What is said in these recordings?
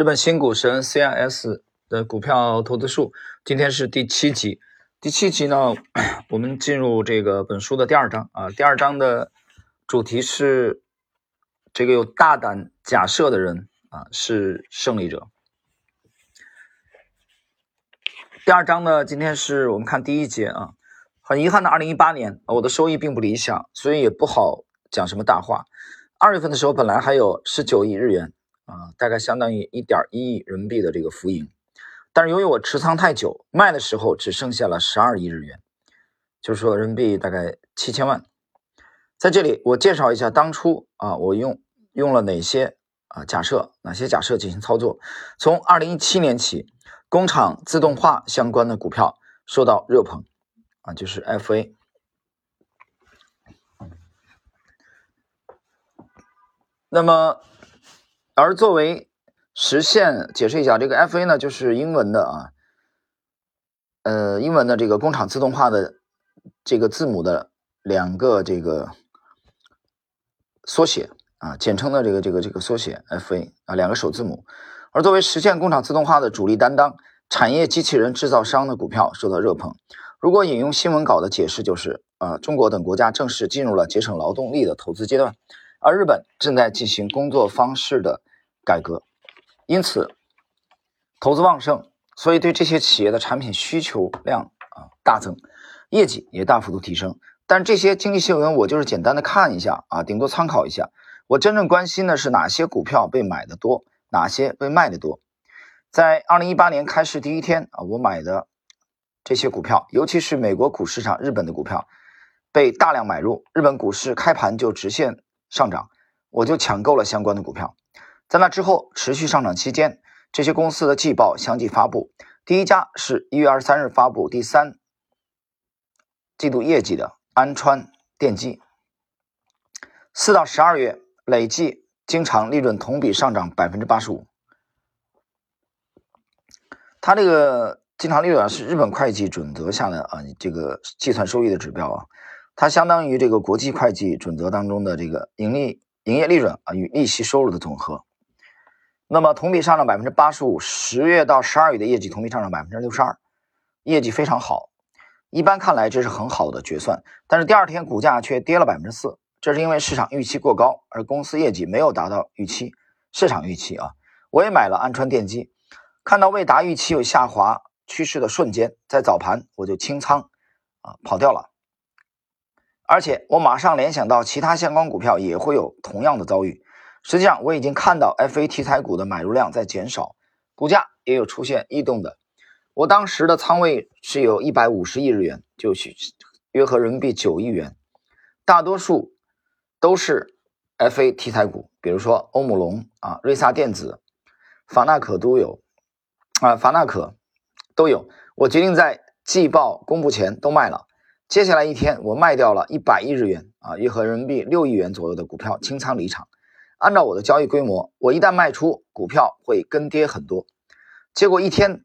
日本新股神 CIS 的股票投资术，今天是第七集。第七集呢，我们进入这个本书的第二章啊。第二章的主题是这个有大胆假设的人啊是胜利者。第二章呢，今天是我们看第一节啊。很遗憾的，二零一八年我的收益并不理想，所以也不好讲什么大话。二月份的时候，本来还有十九亿日元。啊，大概相当于一点一亿人民币的这个浮盈，但是由于我持仓太久，卖的时候只剩下了十二亿日元，就是说人民币大概七千万。在这里，我介绍一下当初啊，我用用了哪些啊假设，哪些假设进行操作。从二零一七年起，工厂自动化相关的股票受到热捧啊，就是 FA。那么。而作为实现，解释一下，这个 FA 呢，就是英文的啊，呃，英文的这个工厂自动化的这个字母的两个这个缩写啊，简称的这个这个这个缩写 FA 啊，两个首字母。而作为实现工厂自动化的主力担当，产业机器人制造商的股票受到热捧。如果引用新闻稿的解释，就是啊，中国等国家正式进入了节省劳动力的投资阶段，而日本正在进行工作方式的。改革，因此投资旺盛，所以对这些企业的产品需求量啊大增，业绩也大幅度提升。但这些经济新闻我就是简单的看一下啊，顶多参考一下。我真正关心的是哪些股票被买的多，哪些被卖的多。在二零一八年开市第一天啊，我买的这些股票，尤其是美国股市上日本的股票，被大量买入。日本股市开盘就直线上涨，我就抢购了相关的股票。在那之后，持续上涨期间，这些公司的季报相继发布。第一家是一月二十三日发布第三季度业绩的安川电机，四到十二月累计经常利润同比上涨百分之八十五。它这个经常利润啊，是日本会计准则下的啊这个计算收益的指标啊，它相当于这个国际会计准则当中的这个盈利营业利润啊与利息收入的总和。那么同比上涨百分之八十五，十月到十二月的业绩同比上涨百分之六十二，业绩非常好。一般看来这是很好的决算，但是第二天股价却跌了百分之四，这是因为市场预期过高，而公司业绩没有达到预期市场预期啊。我也买了安川电机，看到未达预期有下滑趋势的瞬间，在早盘我就清仓啊跑掉了，而且我马上联想到其他相关股票也会有同样的遭遇。实际上，我已经看到 FA 题材股的买入量在减少，股价也有出现异动的。我当时的仓位是有一百五十亿日元，就约合人民币九亿元，大多数都是 FA 题材股，比如说欧姆龙啊、瑞萨电子、法纳可都有啊，法纳可都有。我决定在季报公布前都卖了。接下来一天，我卖掉了一百亿日元啊，约合人民币六亿元左右的股票，清仓离场。按照我的交易规模，我一旦卖出股票会跟跌很多，结果一天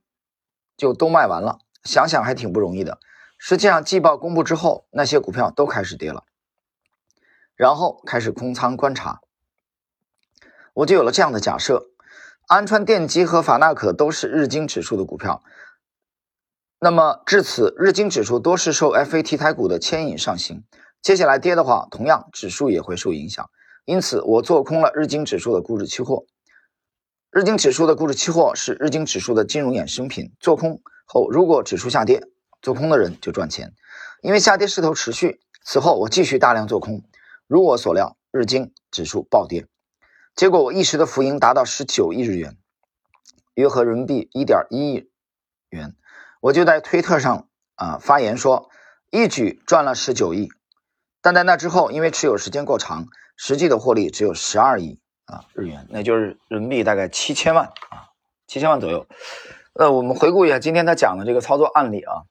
就都卖完了。想想还挺不容易的。实际上季报公布之后，那些股票都开始跌了，然后开始空仓观察，我就有了这样的假设：安川电机和法纳可都是日经指数的股票，那么至此日经指数多是受 FA 题材股的牵引上行，接下来跌的话，同样指数也会受影响。因此，我做空了日经指数的股指期货。日经指数的股指期货是日经指数的金融衍生品。做空后，如果指数下跌，做空的人就赚钱，因为下跌势头持续。此后，我继续大量做空，如我所料，日经指数暴跌，结果我一时的浮盈达到十九亿日元，约合人民币一点一亿元。我就在推特上啊发言说，一举赚了十九亿。但在那之后，因为持有时间过长。实际的获利只有十二亿啊日元，那就是人民币大概七千万啊，七千万左右。呃，我们回顾一下今天他讲的这个操作案例啊，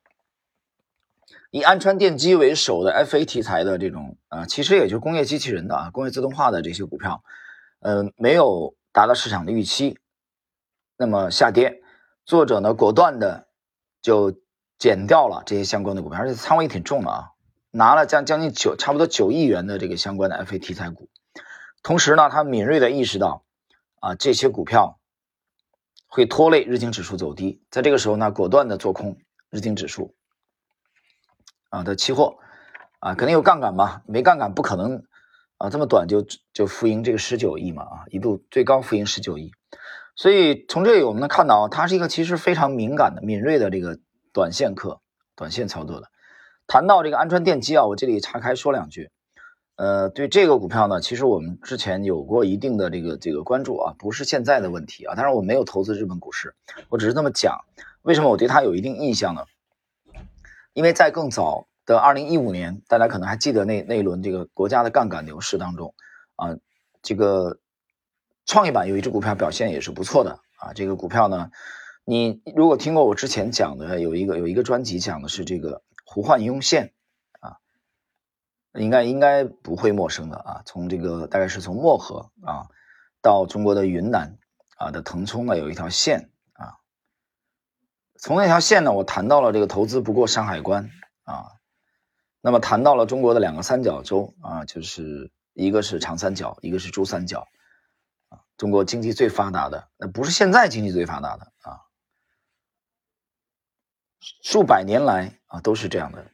以安川电机为首的 FA 题材的这种啊，其实也就是工业机器人的啊，工业自动化的这些股票，呃，没有达到市场的预期，那么下跌，作者呢果断的就减掉了这些相关的股票，而且仓位挺重的啊。拿了将将近九差不多九亿元的这个相关的 FA 题材股，同时呢，他敏锐的意识到，啊这些股票会拖累日经指数走低，在这个时候呢，果断的做空日经指数。啊的期货啊，肯定有杠杆嘛，没杠杆不可能啊这么短就就浮盈这个十九亿嘛啊，一度最高浮盈十九亿，所以从这里我们能看到，它是一个其实非常敏感的、敏锐的这个短线客、短线操作的。谈到这个安川电机啊，我这里岔开说两句。呃，对这个股票呢，其实我们之前有过一定的这个这个关注啊，不是现在的问题啊。当然我没有投资日本股市，我只是这么讲。为什么我对它有一定印象呢？因为在更早的二零一五年，大家可能还记得那那一轮这个国家的杠杆牛市当中啊，这个创业板有一只股票表现也是不错的啊。这个股票呢，你如果听过我之前讲的，有一个有一个专辑讲的是这个胡焕雍线。应该应该不会陌生的啊，从这个大概是从漠河啊到中国的云南啊的腾冲呢有一条线啊，从那条线呢我谈到了这个投资不过山海关啊，那么谈到了中国的两个三角洲啊，就是一个是长三角，一个是珠三角啊，中国经济最发达的那不是现在经济最发达的啊，数百年来啊都是这样的。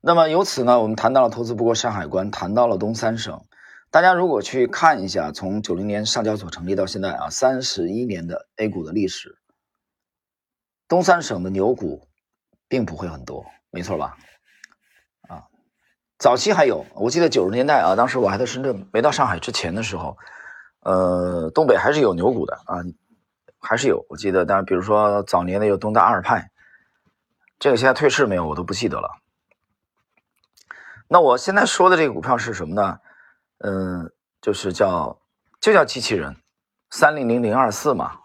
那么由此呢，我们谈到了投资不过山海关，谈到了东三省。大家如果去看一下，从九零年上交所成立到现在啊，三十一年的 A 股的历史，东三省的牛股并不会很多，没错吧？啊，早期还有，我记得九十年代啊，当时我还在深圳，没到上海之前的时候，呃，东北还是有牛股的啊，还是有。我记得，当然，比如说早年的有东大阿尔派，这个现在退市没有，我都不记得了。那我现在说的这个股票是什么呢？嗯，就是叫就叫机器人，三零零零二四嘛，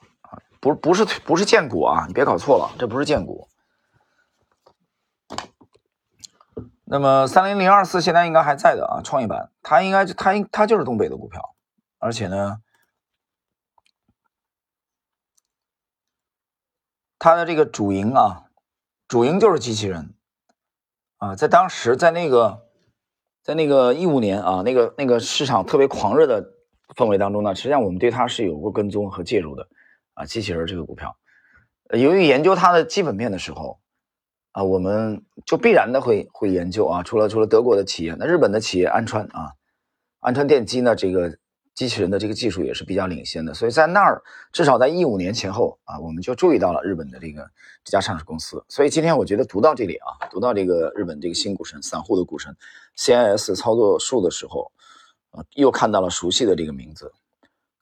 不不是不是建股啊，你别搞错了，这不是建股。那么三零零二四现在应该还在的啊，创业板，它应该它应它就是东北的股票，而且呢，它的这个主营啊，主营就是机器人啊，在当时在那个。在那个一五年啊，那个那个市场特别狂热的氛围当中呢，实际上我们对它是有过跟踪和介入的啊。机器人这个股票，由于研究它的基本面的时候啊，我们就必然的会会研究啊。除了除了德国的企业，那日本的企业安川啊，安川电机呢，这个。机器人的这个技术也是比较领先的，所以在那儿至少在一五年前后啊，我们就注意到了日本的这个这家上市公司。所以今天我觉得读到这里啊，读到这个日本这个新股神、散户的股神 CIS 操作数的时候，啊，又看到了熟悉的这个名字。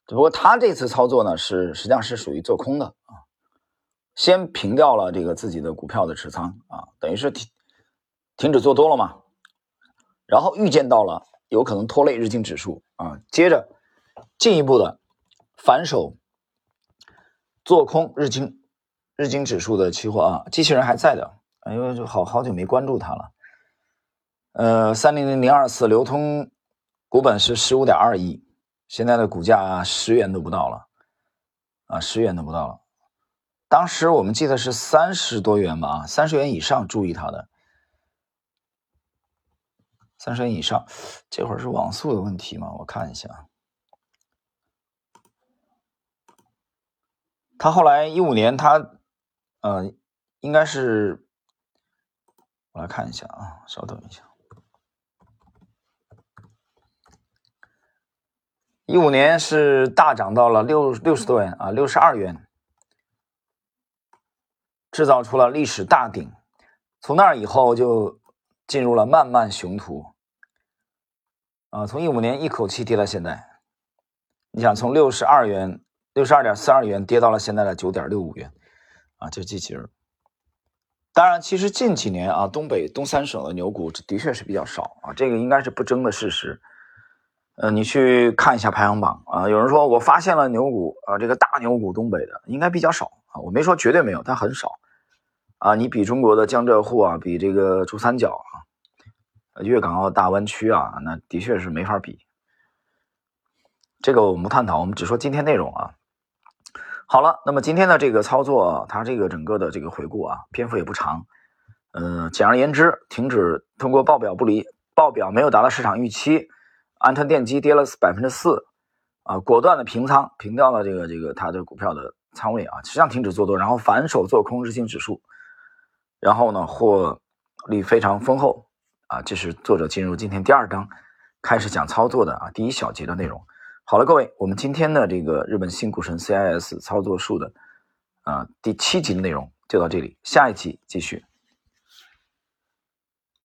只不过他这次操作呢，是实际上是属于做空的啊，先平掉了这个自己的股票的持仓啊，等于是停停止做多了嘛，然后预见到了有可能拖累日经指数啊，接着。进一步的反手做空日经日经指数的期货啊，机器人还在的，因为就好好久没关注它了。呃，三零零零二四流通股本是十五点二亿，现在的股价十元都不到了啊，十元都不到了。当时我们记得是三十多元吧，啊三十元以上注意它的，三十元以上，这会儿是网速的问题吗？我看一下。他后来一五年，他呃，应该是我来看一下啊，稍等一下，一五年是大涨到了六六十多元啊，六十二元，制造出了历史大顶，从那以后就进入了漫漫熊途啊，从一五年一口气跌到现在，你想从六十二元。六十二点四二元跌到了现在的九点六五元，啊，就这机器人。当然，其实近几年啊，东北东三省的牛股的确是比较少啊，这个应该是不争的事实。呃，你去看一下排行榜啊，有人说我发现了牛股啊，这个大牛股东北的应该比较少啊，我没说绝对没有，但很少啊。你比中国的江浙沪啊，比这个珠三角啊，粤港澳大湾区啊，那的确是没法比。这个我们不探讨，我们只说今天内容啊。好了，那么今天的这个操作，它这个整个的这个回顾啊，篇幅也不长。嗯，简而言之，停止通过报表不离，报表没有达到市场预期，安川电机跌了百分之四啊，果断的平仓，平掉了这个这个他的股票的仓位啊，实际上停止做多，然后反手做空日经指数，然后呢获利非常丰厚啊。这是作者进入今天第二章开始讲操作的啊第一小节的内容。好了，各位，我们今天的这个日本新股神 CIS 操作术的啊第七集的内容就到这里，下一集继续。